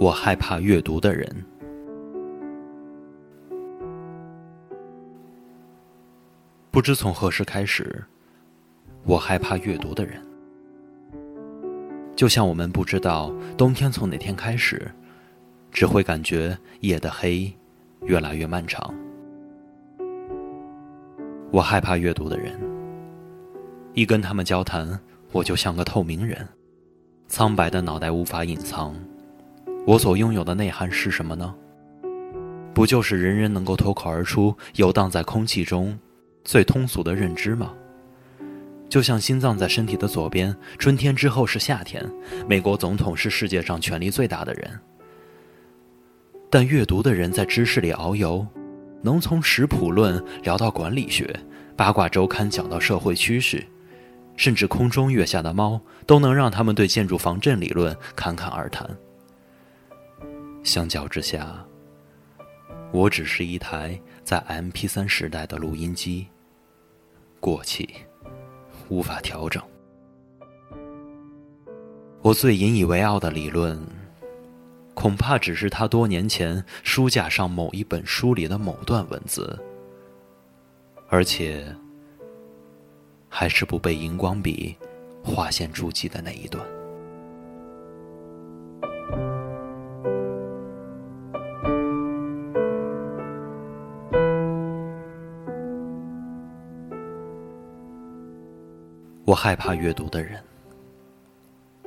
我害怕阅读的人。不知从何时开始，我害怕阅读的人。就像我们不知道冬天从哪天开始，只会感觉夜的黑越来越漫长。我害怕阅读的人。一跟他们交谈，我就像个透明人，苍白的脑袋无法隐藏。我所拥有的内涵是什么呢？不就是人人能够脱口而出、游荡在空气中最通俗的认知吗？就像心脏在身体的左边，春天之后是夏天，美国总统是世界上权力最大的人。但阅读的人在知识里遨游，能从食谱论聊到管理学，八卦周刊讲到社会趋势。甚至空中跃下的猫都能让他们对建筑防震理论侃侃而谈。相较之下，我只是一台在 M P 三时代的录音机，过气，无法调整。我最引以为傲的理论，恐怕只是他多年前书架上某一本书里的某段文字，而且。还是不被荧光笔划线注记的那一段。我害怕阅读的人。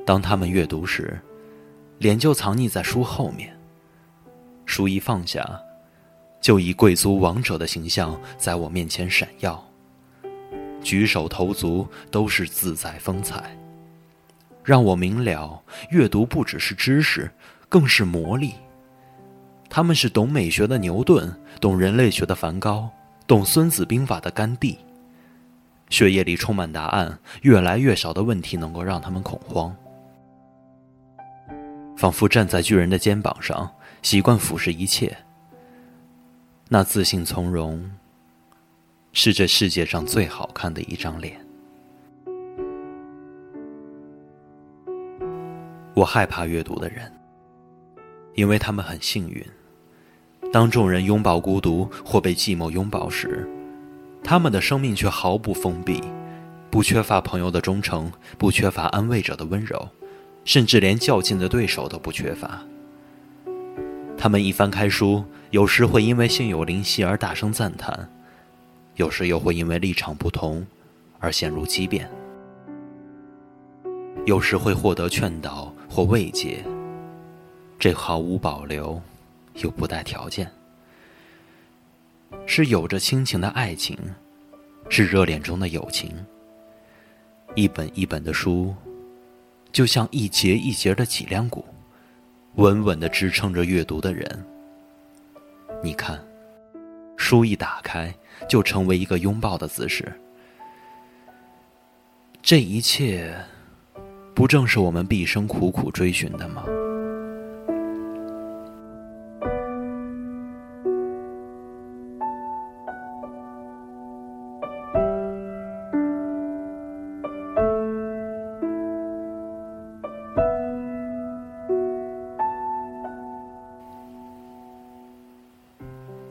当他们阅读时，脸就藏匿在书后面。书一放下，就以贵族王者的形象在我面前闪耀。举手投足都是自在风采，让我明了，阅读不只是知识，更是魔力。他们是懂美学的牛顿，懂人类学的梵高，懂《孙子兵法》的甘地。血液里充满答案，越来越少的问题能够让他们恐慌，仿佛站在巨人的肩膀上，习惯俯视一切。那自信从容。是这世界上最好看的一张脸。我害怕阅读的人，因为他们很幸运。当众人拥抱孤独或被寂寞拥抱时，他们的生命却毫不封闭，不缺乏朋友的忠诚，不缺乏安慰者的温柔，甚至连较劲的对手都不缺乏。他们一翻开书，有时会因为心有灵犀而大声赞叹。有时又会因为立场不同而陷入激辩，有时会获得劝导或慰藉，这毫无保留，又不带条件，是有着亲情的爱情，是热恋中的友情。一本一本的书，就像一节一节的脊梁骨，稳稳的支撑着阅读的人。你看。书一打开，就成为一个拥抱的姿势。这一切，不正是我们毕生苦苦追寻的吗？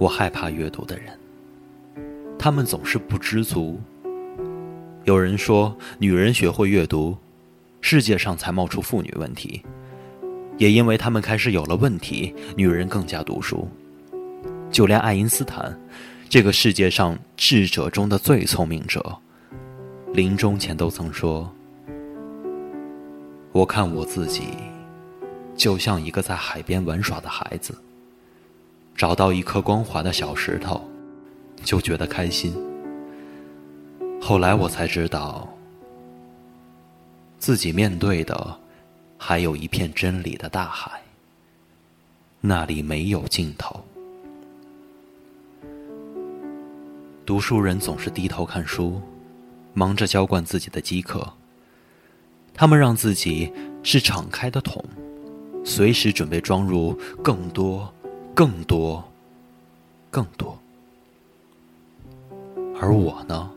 我害怕阅读的人，他们总是不知足。有人说，女人学会阅读，世界上才冒出妇女问题。也因为他们开始有了问题，女人更加读书。就连爱因斯坦，这个世界上智者中的最聪明者，临终前都曾说：“我看我自己，就像一个在海边玩耍的孩子。”找到一颗光滑的小石头，就觉得开心。后来我才知道，自己面对的还有一片真理的大海，那里没有尽头。读书人总是低头看书，忙着浇灌自己的饥渴。他们让自己是敞开的桶，随时准备装入更多。更多更多。而我呢？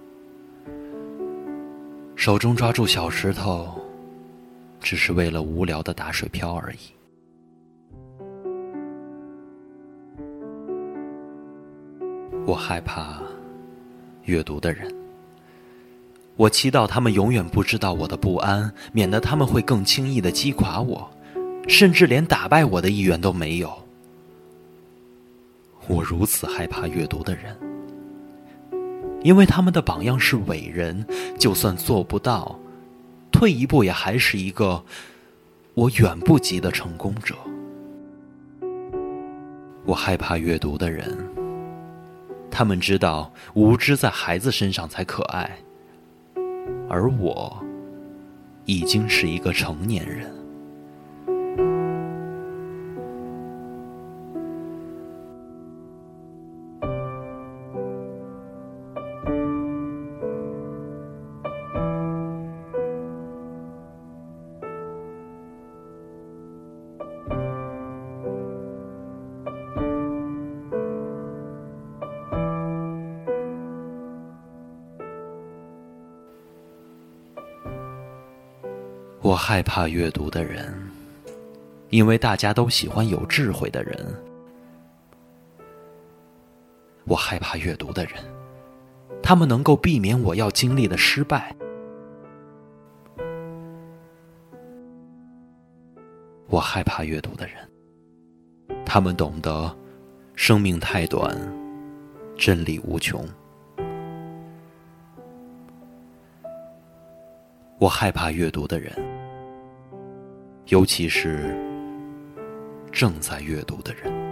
手中抓住小石头只是为了无聊的打水漂而已。我害怕阅读的人。我祈祷他们永远不知道我的不安免得他们会更轻易的击垮我甚至连打败我的意愿都没有。我如此害怕阅读的人，因为他们的榜样是伟人，就算做不到，退一步也还是一个我远不及的成功者。我害怕阅读的人。他们知道无知在孩子身上才可爱，而我已经是一个成年人。我害怕阅读的人，因为大家都喜欢有智慧的人。我害怕阅读的人，他们能够避免我要经历的失败。我害怕阅读的人，他们懂得生命太短，真理无穷。我害怕阅读的人。尤其是正在阅读的人。